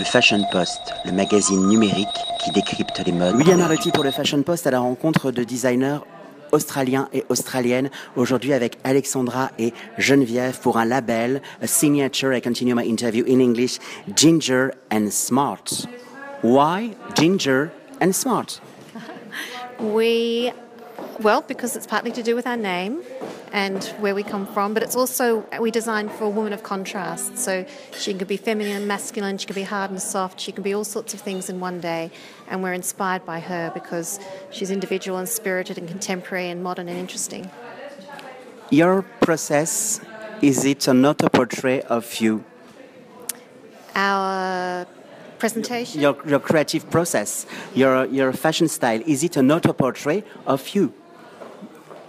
Le Fashion Post, le magazine numérique qui décrypte les modes. William Arlotti pour le Fashion Post à la rencontre de designers australiens et australiennes. Aujourd'hui avec Alexandra et Geneviève pour un label, a signature. I continue my interview in English. Ginger and Smart. Why Ginger and Smart? We, well, because it's partly to do with our name and where we come from, but it's also we design for a woman of contrast. So she can be feminine and masculine, she can be hard and soft, she can be all sorts of things in one day. And we're inspired by her because she's individual and spirited and contemporary and modern and interesting. Your process is it an auto portrait of you? Our presentation. Your, your creative process, your, your fashion style, is it an auto portrait of you?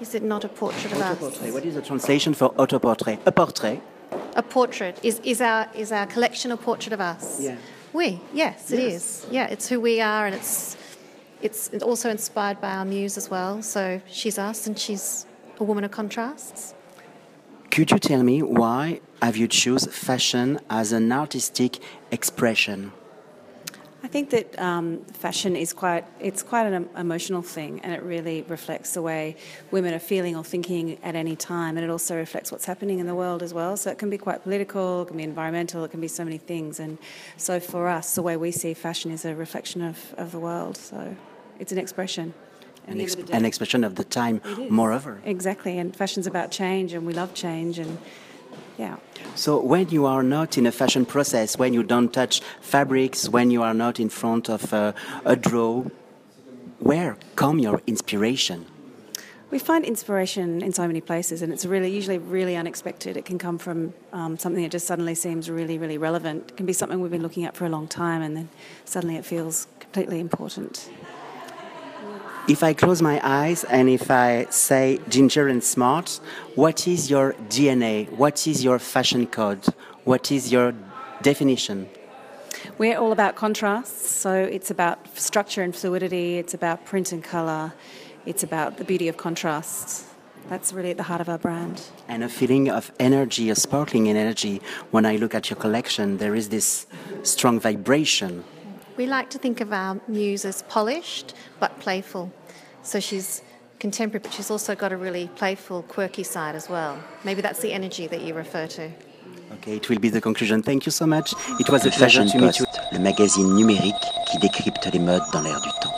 Is it not a portrait of us? Autoportrait. What is the translation for auto portrait? A portrait. A portrait is, is our is our collection a portrait of us? Yeah. We yes, it Yes. is. Yeah, it's who we are, and it's it's also inspired by our muse as well. So she's us, and she's a woman of contrasts. Could you tell me why have you choose fashion as an artistic expression? I think that um, fashion is quite it's quite an emotional thing, and it really reflects the way women are feeling or thinking at any time, and it also reflects what's happening in the world as well. So it can be quite political, it can be environmental, it can be so many things. And so for us, the way we see fashion is a reflection of, of the world. So it's an expression. An, the ex- end of the an expression of the time, moreover. Exactly, and fashion's about change, and we love change, and yeah. So when you are not in a fashion process, when you don't touch fabrics, when you are not in front of a, a draw, where come your inspiration? We find inspiration in so many places, and it's really usually really unexpected. It can come from um, something that just suddenly seems really, really relevant. It can be something we've been looking at for a long time, and then suddenly it feels completely important. If I close my eyes and if I say ginger and smart, what is your DNA? What is your fashion code? What is your definition? We're all about contrasts, so it's about structure and fluidity. It's about print and color. It's about the beauty of contrasts. That's really at the heart of our brand. And a feeling of energy, a sparkling energy. When I look at your collection, there is this strong vibration. We like to think of our muse as polished but playful. So she's contemporary, but she's also got a really playful, quirky side as well. Maybe that's the energy that you refer to. Okay, it will be the conclusion. Thank you so much. It was Le a pleasure Fashion to meet you. Post, le magazine numérique qui décrypte les modes dans l'air du temps.